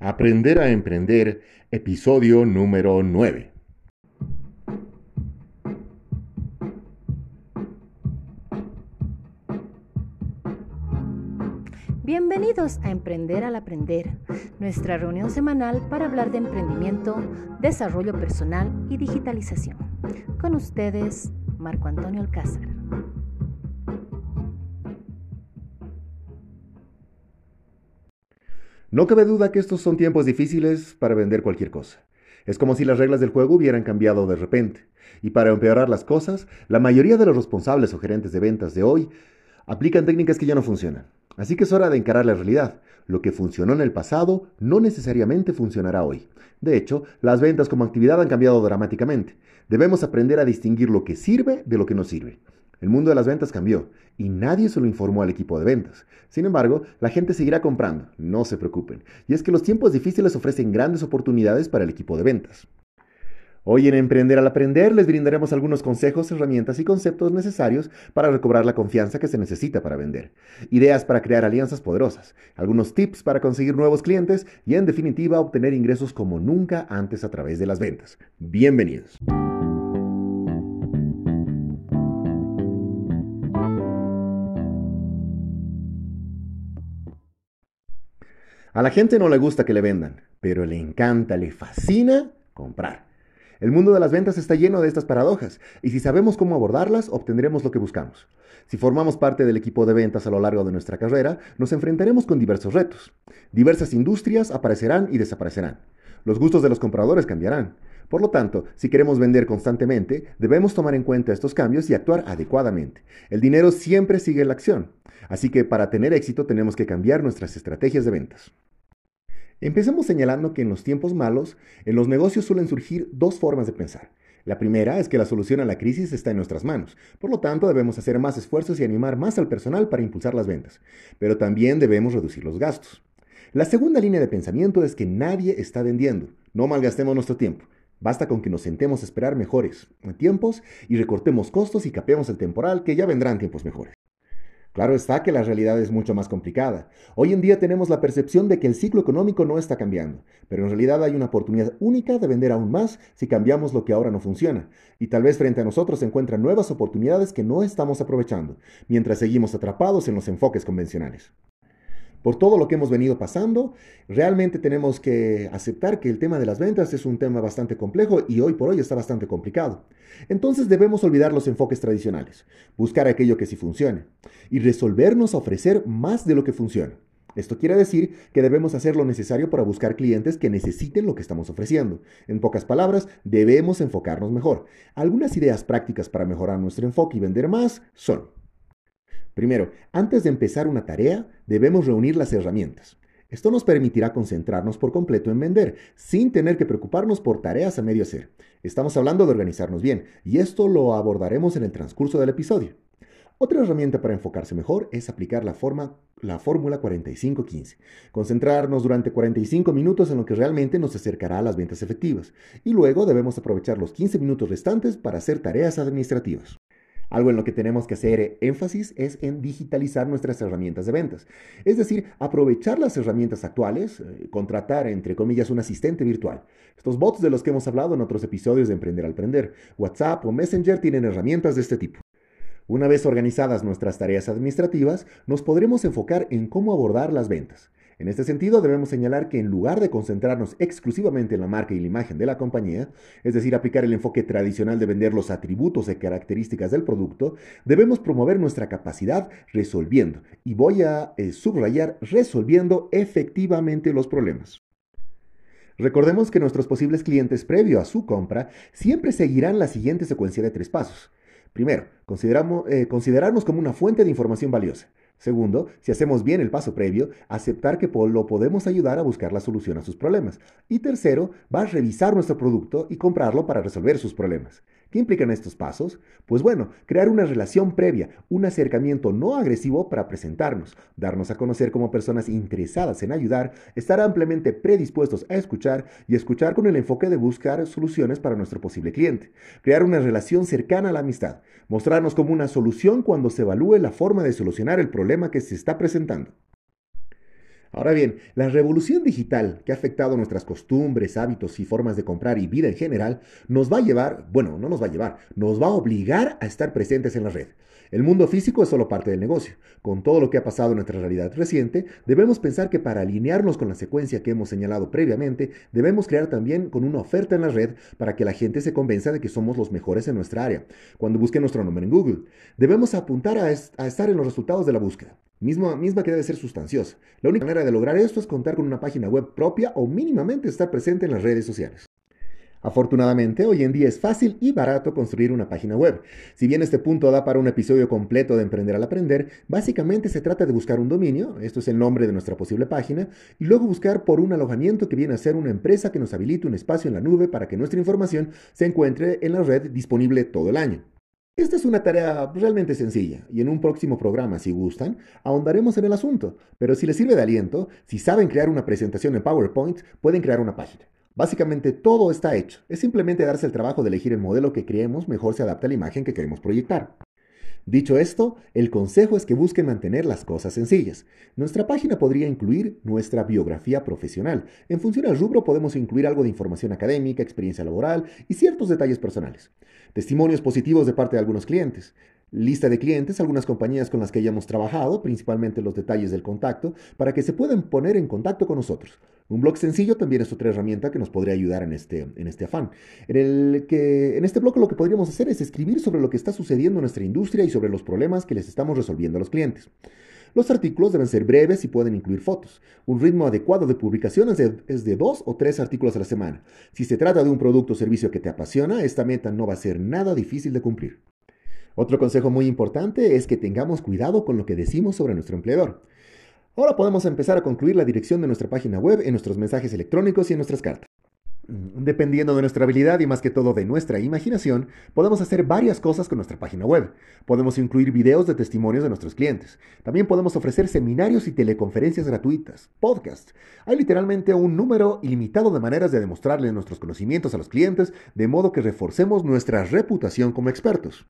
Aprender a Emprender, episodio número 9. Bienvenidos a Emprender al Aprender, nuestra reunión semanal para hablar de emprendimiento, desarrollo personal y digitalización. Con ustedes, Marco Antonio Alcázar. No cabe duda que estos son tiempos difíciles para vender cualquier cosa. Es como si las reglas del juego hubieran cambiado de repente. Y para empeorar las cosas, la mayoría de los responsables o gerentes de ventas de hoy aplican técnicas que ya no funcionan. Así que es hora de encarar la realidad. Lo que funcionó en el pasado no necesariamente funcionará hoy. De hecho, las ventas como actividad han cambiado dramáticamente. Debemos aprender a distinguir lo que sirve de lo que no sirve. El mundo de las ventas cambió y nadie se lo informó al equipo de ventas. Sin embargo, la gente seguirá comprando, no se preocupen. Y es que los tiempos difíciles ofrecen grandes oportunidades para el equipo de ventas. Hoy en Emprender al Aprender les brindaremos algunos consejos, herramientas y conceptos necesarios para recobrar la confianza que se necesita para vender, ideas para crear alianzas poderosas, algunos tips para conseguir nuevos clientes y en definitiva obtener ingresos como nunca antes a través de las ventas. Bienvenidos. A la gente no le gusta que le vendan, pero le encanta, le fascina comprar. El mundo de las ventas está lleno de estas paradojas, y si sabemos cómo abordarlas, obtendremos lo que buscamos. Si formamos parte del equipo de ventas a lo largo de nuestra carrera, nos enfrentaremos con diversos retos. Diversas industrias aparecerán y desaparecerán. Los gustos de los compradores cambiarán. Por lo tanto, si queremos vender constantemente, debemos tomar en cuenta estos cambios y actuar adecuadamente. El dinero siempre sigue la acción, así que para tener éxito tenemos que cambiar nuestras estrategias de ventas. Empecemos señalando que en los tiempos malos, en los negocios suelen surgir dos formas de pensar. La primera es que la solución a la crisis está en nuestras manos, por lo tanto debemos hacer más esfuerzos y animar más al personal para impulsar las ventas, pero también debemos reducir los gastos. La segunda línea de pensamiento es que nadie está vendiendo, no malgastemos nuestro tiempo. Basta con que nos sentemos a esperar mejores tiempos y recortemos costos y capeemos el temporal, que ya vendrán tiempos mejores. Claro está que la realidad es mucho más complicada. Hoy en día tenemos la percepción de que el ciclo económico no está cambiando, pero en realidad hay una oportunidad única de vender aún más si cambiamos lo que ahora no funciona. Y tal vez frente a nosotros se encuentran nuevas oportunidades que no estamos aprovechando, mientras seguimos atrapados en los enfoques convencionales por todo lo que hemos venido pasando, realmente tenemos que aceptar que el tema de las ventas es un tema bastante complejo y hoy por hoy está bastante complicado. Entonces debemos olvidar los enfoques tradicionales, buscar aquello que sí funcione y resolvernos a ofrecer más de lo que funciona. Esto quiere decir que debemos hacer lo necesario para buscar clientes que necesiten lo que estamos ofreciendo. En pocas palabras, debemos enfocarnos mejor. Algunas ideas prácticas para mejorar nuestro enfoque y vender más son Primero, antes de empezar una tarea, debemos reunir las herramientas. Esto nos permitirá concentrarnos por completo en vender, sin tener que preocuparnos por tareas a medio hacer. Estamos hablando de organizarnos bien, y esto lo abordaremos en el transcurso del episodio. Otra herramienta para enfocarse mejor es aplicar la, forma, la fórmula 45-15. Concentrarnos durante 45 minutos en lo que realmente nos acercará a las ventas efectivas. Y luego debemos aprovechar los 15 minutos restantes para hacer tareas administrativas. Algo en lo que tenemos que hacer énfasis es en digitalizar nuestras herramientas de ventas. Es decir, aprovechar las herramientas actuales, eh, contratar, entre comillas, un asistente virtual. Estos bots de los que hemos hablado en otros episodios de Emprender al Aprender, WhatsApp o Messenger tienen herramientas de este tipo. Una vez organizadas nuestras tareas administrativas, nos podremos enfocar en cómo abordar las ventas. En este sentido, debemos señalar que en lugar de concentrarnos exclusivamente en la marca y la imagen de la compañía, es decir, aplicar el enfoque tradicional de vender los atributos y características del producto, debemos promover nuestra capacidad resolviendo, y voy a eh, subrayar, resolviendo efectivamente los problemas. Recordemos que nuestros posibles clientes previo a su compra siempre seguirán la siguiente secuencia de tres pasos. Primero, eh, considerarnos como una fuente de información valiosa. Segundo, si hacemos bien el paso previo, aceptar que lo podemos ayudar a buscar la solución a sus problemas. Y tercero, va a revisar nuestro producto y comprarlo para resolver sus problemas. ¿Qué implican estos pasos? Pues bueno, crear una relación previa, un acercamiento no agresivo para presentarnos, darnos a conocer como personas interesadas en ayudar, estar ampliamente predispuestos a escuchar y escuchar con el enfoque de buscar soluciones para nuestro posible cliente, crear una relación cercana a la amistad, mostrarnos como una solución cuando se evalúe la forma de solucionar el problema que se está presentando. Ahora bien, la revolución digital que ha afectado nuestras costumbres, hábitos y formas de comprar y vida en general nos va a llevar, bueno, no nos va a llevar, nos va a obligar a estar presentes en la red. El mundo físico es solo parte del negocio. Con todo lo que ha pasado en nuestra realidad reciente, debemos pensar que para alinearnos con la secuencia que hemos señalado previamente, debemos crear también con una oferta en la red para que la gente se convenza de que somos los mejores en nuestra área. Cuando busque nuestro nombre en Google, debemos apuntar a, estar en los resultados de la búsqueda. Misma, misma que debe ser sustanciosa. La única manera de lograr esto es contar con una página web propia o mínimamente estar presente en las redes sociales. Afortunadamente, hoy en día es fácil y barato construir una página web. Si bien este punto da para un episodio completo de Emprender al Aprender, básicamente se trata de buscar un dominio, esto es el nombre de nuestra posible página, y luego buscar por un alojamiento que viene a ser una empresa que nos habilite un espacio en la nube para que nuestra información se encuentre en la red disponible todo el año. Esta es una tarea realmente sencilla y en un próximo programa, si gustan, ahondaremos en el asunto, pero si les sirve de aliento, si saben crear una presentación en PowerPoint, pueden crear una página. Básicamente todo está hecho. Es simplemente darse el trabajo de elegir el modelo que creemos mejor se adapta a la imagen que queremos proyectar. Dicho esto, el consejo es que busquen mantener las cosas sencillas. Nuestra página podría incluir nuestra biografía profesional. En función al rubro podemos incluir algo de información académica, experiencia laboral y ciertos detalles personales. Testimonios positivos de parte de algunos clientes lista de clientes, algunas compañías con las que hayamos trabajado, principalmente los detalles del contacto, para que se puedan poner en contacto con nosotros. Un blog sencillo también es otra herramienta que nos podría ayudar en este, en este afán. En, el que, en este blog lo que podríamos hacer es escribir sobre lo que está sucediendo en nuestra industria y sobre los problemas que les estamos resolviendo a los clientes. Los artículos deben ser breves y pueden incluir fotos. Un ritmo adecuado de publicaciones es de dos o tres artículos a la semana. Si se trata de un producto o servicio que te apasiona, esta meta no va a ser nada difícil de cumplir. Otro consejo muy importante es que tengamos cuidado con lo que decimos sobre nuestro empleador. Ahora podemos empezar a concluir la dirección de nuestra página web en nuestros mensajes electrónicos y en nuestras cartas. Mm, dependiendo de nuestra habilidad y más que todo de nuestra imaginación, podemos hacer varias cosas con nuestra página web. Podemos incluir videos de testimonios de nuestros clientes. También podemos ofrecer seminarios y teleconferencias gratuitas, podcasts. Hay literalmente un número ilimitado de maneras de demostrarle nuestros conocimientos a los clientes, de modo que reforcemos nuestra reputación como expertos.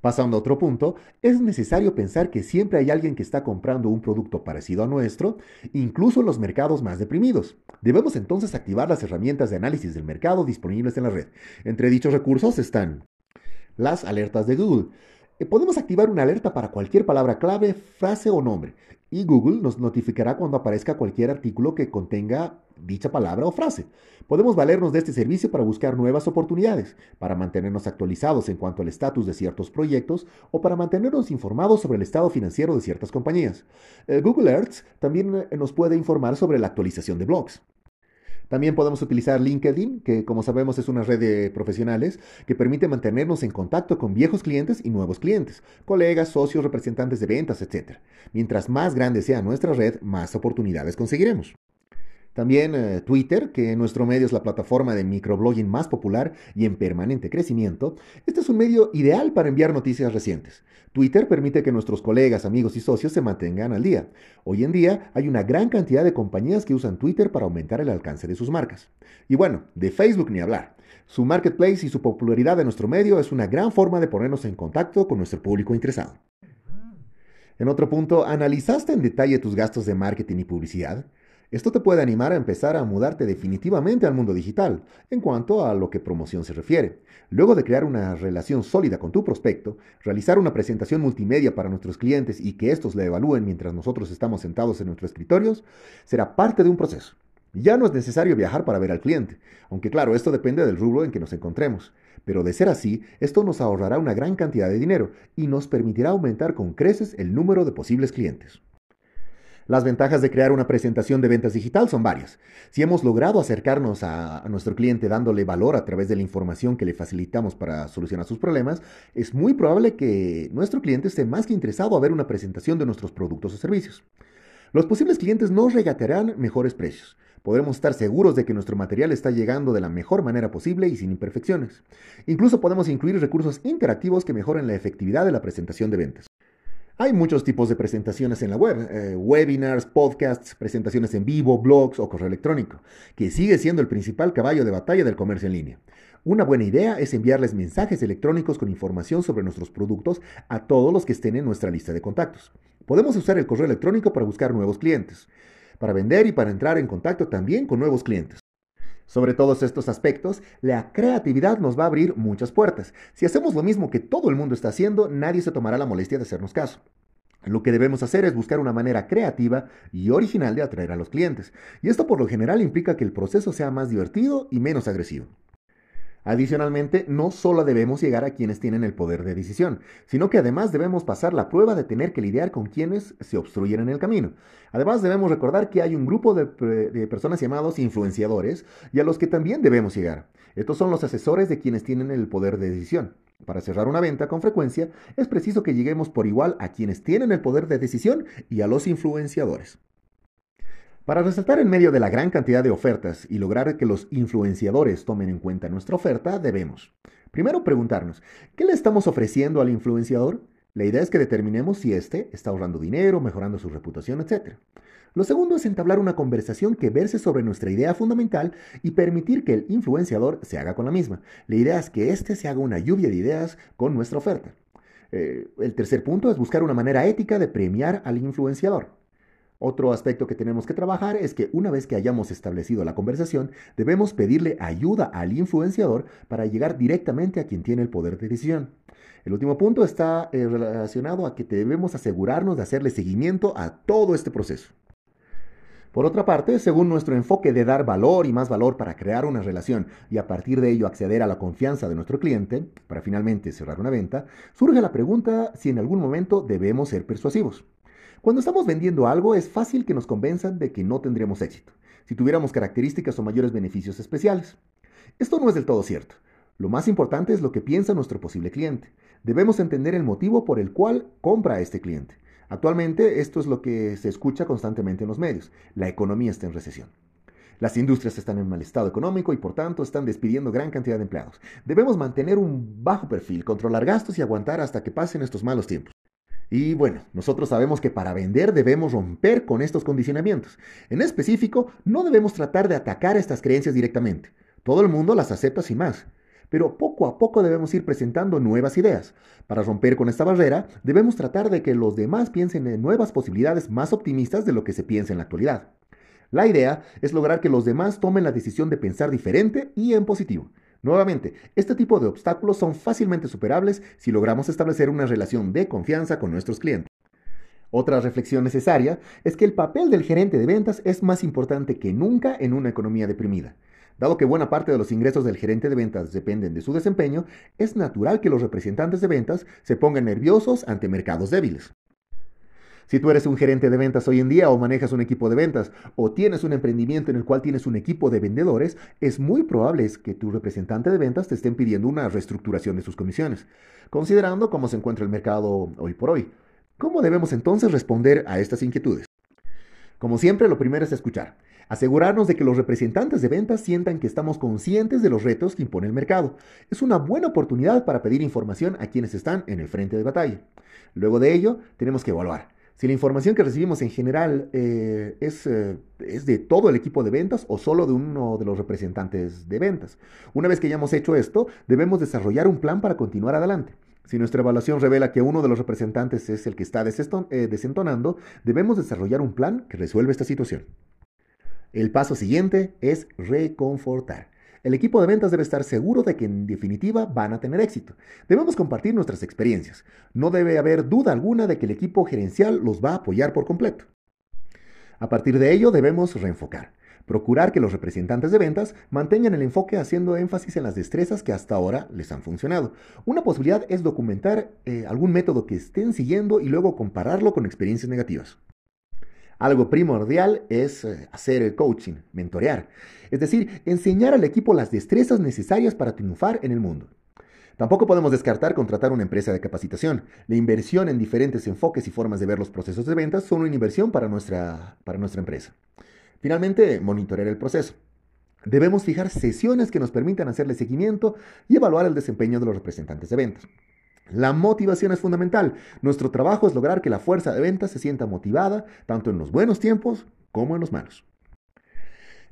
Pasando a otro punto, es necesario pensar que siempre hay alguien que está comprando un producto parecido a nuestro, incluso en los mercados más deprimidos. Debemos entonces activar las herramientas de análisis del mercado disponibles en la red. Entre dichos recursos están las alertas de Google. Eh, podemos activar una alerta para cualquier palabra clave, frase o nombre, y Google nos notificará cuando aparezca cualquier artículo que contenga dicha palabra o frase. Podemos valernos de este servicio para buscar nuevas oportunidades, para mantenernos actualizados en cuanto al estatus de ciertos proyectos o para mantenernos informados sobre el estado financiero de ciertas compañías. Eh, Google Earth también eh, nos puede informar sobre la actualización de blogs. También podemos utilizar LinkedIn, que como sabemos es una red de profesionales que permite mantenernos en contacto con viejos clientes y nuevos clientes, colegas, socios, representantes de ventas, etc. Mientras más grande sea nuestra red, más oportunidades conseguiremos. También eh, Twitter, que en nuestro medio es la plataforma de microblogging más popular y en permanente crecimiento, este es un medio ideal para enviar noticias recientes. Twitter permite que nuestros colegas, amigos y socios se mantengan al día. Hoy en día hay una gran cantidad de compañías que usan Twitter para aumentar el alcance de sus marcas. Y bueno, de Facebook ni hablar. Su marketplace y su popularidad en nuestro medio es una gran forma de ponernos en contacto con nuestro público interesado. En otro punto, ¿analizaste en detalle tus gastos de marketing y publicidad? Esto te puede animar a empezar a mudarte definitivamente al mundo digital en cuanto a lo que promoción se refiere. Luego de crear una relación sólida con tu prospecto, realizar una presentación multimedia para nuestros clientes y que estos la evalúen mientras nosotros estamos sentados en nuestros escritorios, será parte de un proceso. Ya no es necesario viajar para ver al cliente, aunque claro, esto depende del rubro en que nos encontremos. Pero de ser así, esto nos ahorrará una gran cantidad de dinero y nos permitirá aumentar con creces el número de posibles clientes. Las ventajas de crear una presentación de ventas digital son varias. Si hemos logrado acercarnos a, nuestro cliente dándole valor a través de la información que le facilitamos para solucionar sus problemas, es muy probable que nuestro cliente esté más que interesado a ver una presentación de nuestros productos o servicios. Los posibles clientes nos regatearán mejores precios. Podremos estar seguros de que nuestro material está llegando de la mejor manera posible y sin imperfecciones. Incluso podemos incluir recursos interactivos que mejoren la efectividad de la presentación de ventas. Hay muchos tipos de presentaciones en la web, eh, webinars, podcasts, presentaciones en vivo, blogs o correo electrónico, que sigue siendo el principal caballo de batalla del comercio en línea. Una buena idea es enviarles mensajes electrónicos con información sobre nuestros productos a todos los que estén en nuestra lista de contactos. Podemos usar el correo electrónico para buscar nuevos clientes, para vender y para entrar en contacto también con nuevos clientes. Sobre todos estos aspectos, la creatividad nos va a abrir muchas puertas. Si hacemos lo mismo que todo el mundo está haciendo, nadie se tomará la molestia de hacernos caso. Lo que debemos hacer es buscar una manera creativa y original de atraer a los clientes. Y esto por lo general implica que el proceso sea más divertido y menos agresivo. Adicionalmente, no solo debemos llegar a quienes tienen el poder de decisión, sino que además debemos pasar la prueba de tener que lidiar con quienes se obstruyen en el camino. Además, debemos recordar que hay un grupo de, de, personas llamados influenciadores y a los que también debemos llegar. Estos son los asesores de quienes tienen el poder de decisión. Para cerrar una venta con frecuencia, es preciso que lleguemos por igual a quienes tienen el poder de decisión y a los influenciadores. Para resaltar en medio de la gran cantidad de ofertas y lograr que los influenciadores tomen en cuenta nuestra oferta, debemos, primero, preguntarnos, ¿qué le estamos ofreciendo al influenciador? La idea es que determinemos si éste está ahorrando dinero, mejorando su reputación, etc. Lo segundo es entablar una conversación que verse sobre nuestra idea fundamental y permitir que el influenciador se haga con la misma. La idea es que éste se haga una lluvia de ideas con nuestra oferta. Eh, el tercer punto es buscar una manera ética de premiar al influenciador. Otro aspecto que tenemos que trabajar es que una vez que hayamos establecido la conversación, debemos pedirle ayuda al influenciador para llegar directamente a quien tiene el poder de decisión. El último punto está eh, relacionado a que debemos asegurarnos de hacerle seguimiento a todo este proceso. Por otra parte, según nuestro enfoque de dar valor y más valor para crear una relación y a partir de ello acceder a la confianza de nuestro cliente, para finalmente cerrar una venta, surge la pregunta si en algún momento debemos ser persuasivos. Cuando estamos vendiendo algo es fácil que nos convenzan de que no tendremos éxito, si tuviéramos características o mayores beneficios especiales. Esto no es del todo cierto. Lo más importante es lo que piensa nuestro posible cliente. Debemos entender el motivo por el cual compra a este cliente. Actualmente esto es lo que se escucha constantemente en los medios. La economía está en recesión. Las industrias están en mal estado económico y por tanto están despidiendo gran cantidad de empleados. Debemos mantener un bajo perfil, controlar gastos y aguantar hasta que pasen estos malos tiempos. Y bueno, nosotros sabemos que para vender debemos romper con estos condicionamientos. En específico, no debemos tratar de atacar estas creencias directamente. Todo el mundo las acepta sin más. Pero poco a poco debemos ir presentando nuevas ideas. Para romper con esta barrera, debemos tratar de que los demás piensen en nuevas posibilidades más optimistas de lo que se piensa en la actualidad. La idea es lograr que los demás tomen la decisión de pensar diferente y en positivo. Nuevamente, este tipo de obstáculos son fácilmente superables si logramos establecer una relación de confianza con nuestros clientes. Otra reflexión necesaria es que el papel del gerente de ventas es más importante que nunca en una economía deprimida. Dado que buena parte de los ingresos del gerente de ventas dependen de su desempeño, es natural que los representantes de ventas se pongan nerviosos ante mercados débiles. Si tú eres un gerente de ventas hoy en día o manejas un equipo de ventas o tienes un emprendimiento en el cual tienes un equipo de vendedores, es muy probable que tu representante de ventas te estén pidiendo una reestructuración de sus comisiones, considerando cómo se encuentra el mercado hoy por hoy. ¿Cómo debemos entonces responder a estas inquietudes? Como siempre, lo primero es escuchar. Asegurarnos de que los representantes de ventas sientan que estamos conscientes de los retos que impone el mercado. Es una buena oportunidad para pedir información a quienes están en el frente de batalla. Luego de ello, tenemos que evaluar. Si la información que recibimos en general eh, es, eh, es, de todo el equipo de ventas o solo de uno de los representantes de ventas. Una vez que hayamos hecho esto, debemos desarrollar un plan para continuar adelante. Si nuestra evaluación revela que uno de los representantes es el que está eh, desentonando, debemos desarrollar un plan que resuelva esta situación. El paso siguiente es reconfortar. El equipo de ventas debe estar seguro de que en definitiva van a tener éxito. Debemos compartir nuestras experiencias. No debe haber duda alguna de que el equipo gerencial los va a apoyar por completo. A partir de ello debemos reenfocar. Procurar que los representantes de ventas mantengan el enfoque haciendo énfasis en las destrezas que hasta ahora les han funcionado. Una posibilidad es documentar eh, algún método que estén siguiendo y luego compararlo con experiencias negativas. Algo primordial es eh, hacer el coaching, mentorear, es decir, enseñar al equipo las destrezas necesarias para triunfar en el mundo. Tampoco podemos descartar contratar una empresa de capacitación. La inversión en diferentes enfoques y formas de ver los procesos de ventas son una inversión para nuestra, para nuestra empresa. Finalmente, monitorear el proceso. Debemos fijar sesiones que nos permitan hacerle seguimiento y evaluar el desempeño de los representantes de ventas. La motivación es fundamental. Nuestro trabajo es lograr que la fuerza de ventas se sienta motivada, tanto en los buenos tiempos como en los malos.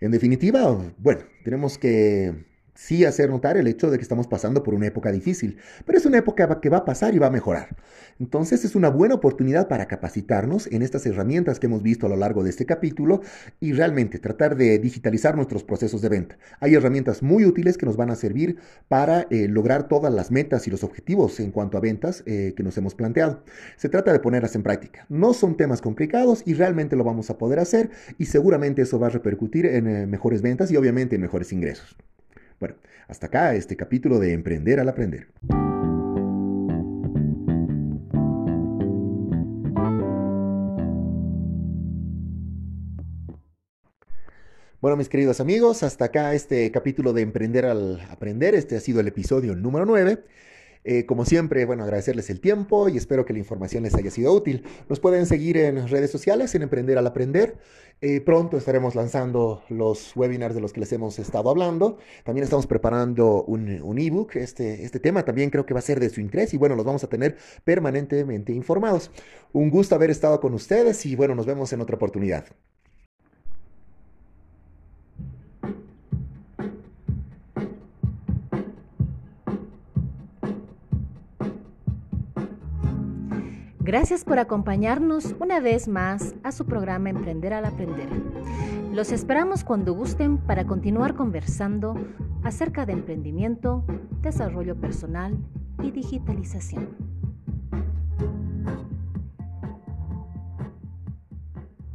En definitiva, bueno, tenemos que sí hacer notar el hecho de que estamos pasando por una época difícil, pero es una época que va a pasar y va a mejorar. Entonces es una buena oportunidad para capacitarnos en estas herramientas que hemos visto a lo largo de este capítulo y realmente tratar de digitalizar nuestros procesos de venta. Hay herramientas muy útiles que nos van a servir para eh, lograr todas las metas y los objetivos en cuanto a ventas eh, que nos hemos planteado. Se trata de ponerlas en práctica. No son temas complicados y realmente lo vamos a poder hacer y seguramente eso va a repercutir en eh, mejores ventas y obviamente en mejores ingresos. Bueno, hasta acá este capítulo de Emprender al Aprender. Bueno, mis queridos amigos, hasta acá este capítulo de Emprender al Aprender. Este ha sido el episodio número 9. Eh, como siempre, bueno, agradecerles el tiempo y espero que la información les haya sido útil. Nos pueden seguir en redes sociales, en Emprender al Aprender. Eh, pronto estaremos lanzando los webinars de los que les hemos estado hablando. También estamos preparando un, un ebook. Este, este tema también creo que va a ser de su interés y bueno, los vamos a tener permanentemente informados. Un gusto haber estado con ustedes y bueno, nos vemos en otra oportunidad. Gracias por acompañarnos una vez más a su programa Emprender al Aprender. Los esperamos cuando gusten para continuar conversando acerca de emprendimiento, desarrollo personal y digitalización.